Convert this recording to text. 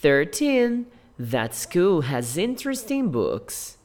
13. That school has interesting books.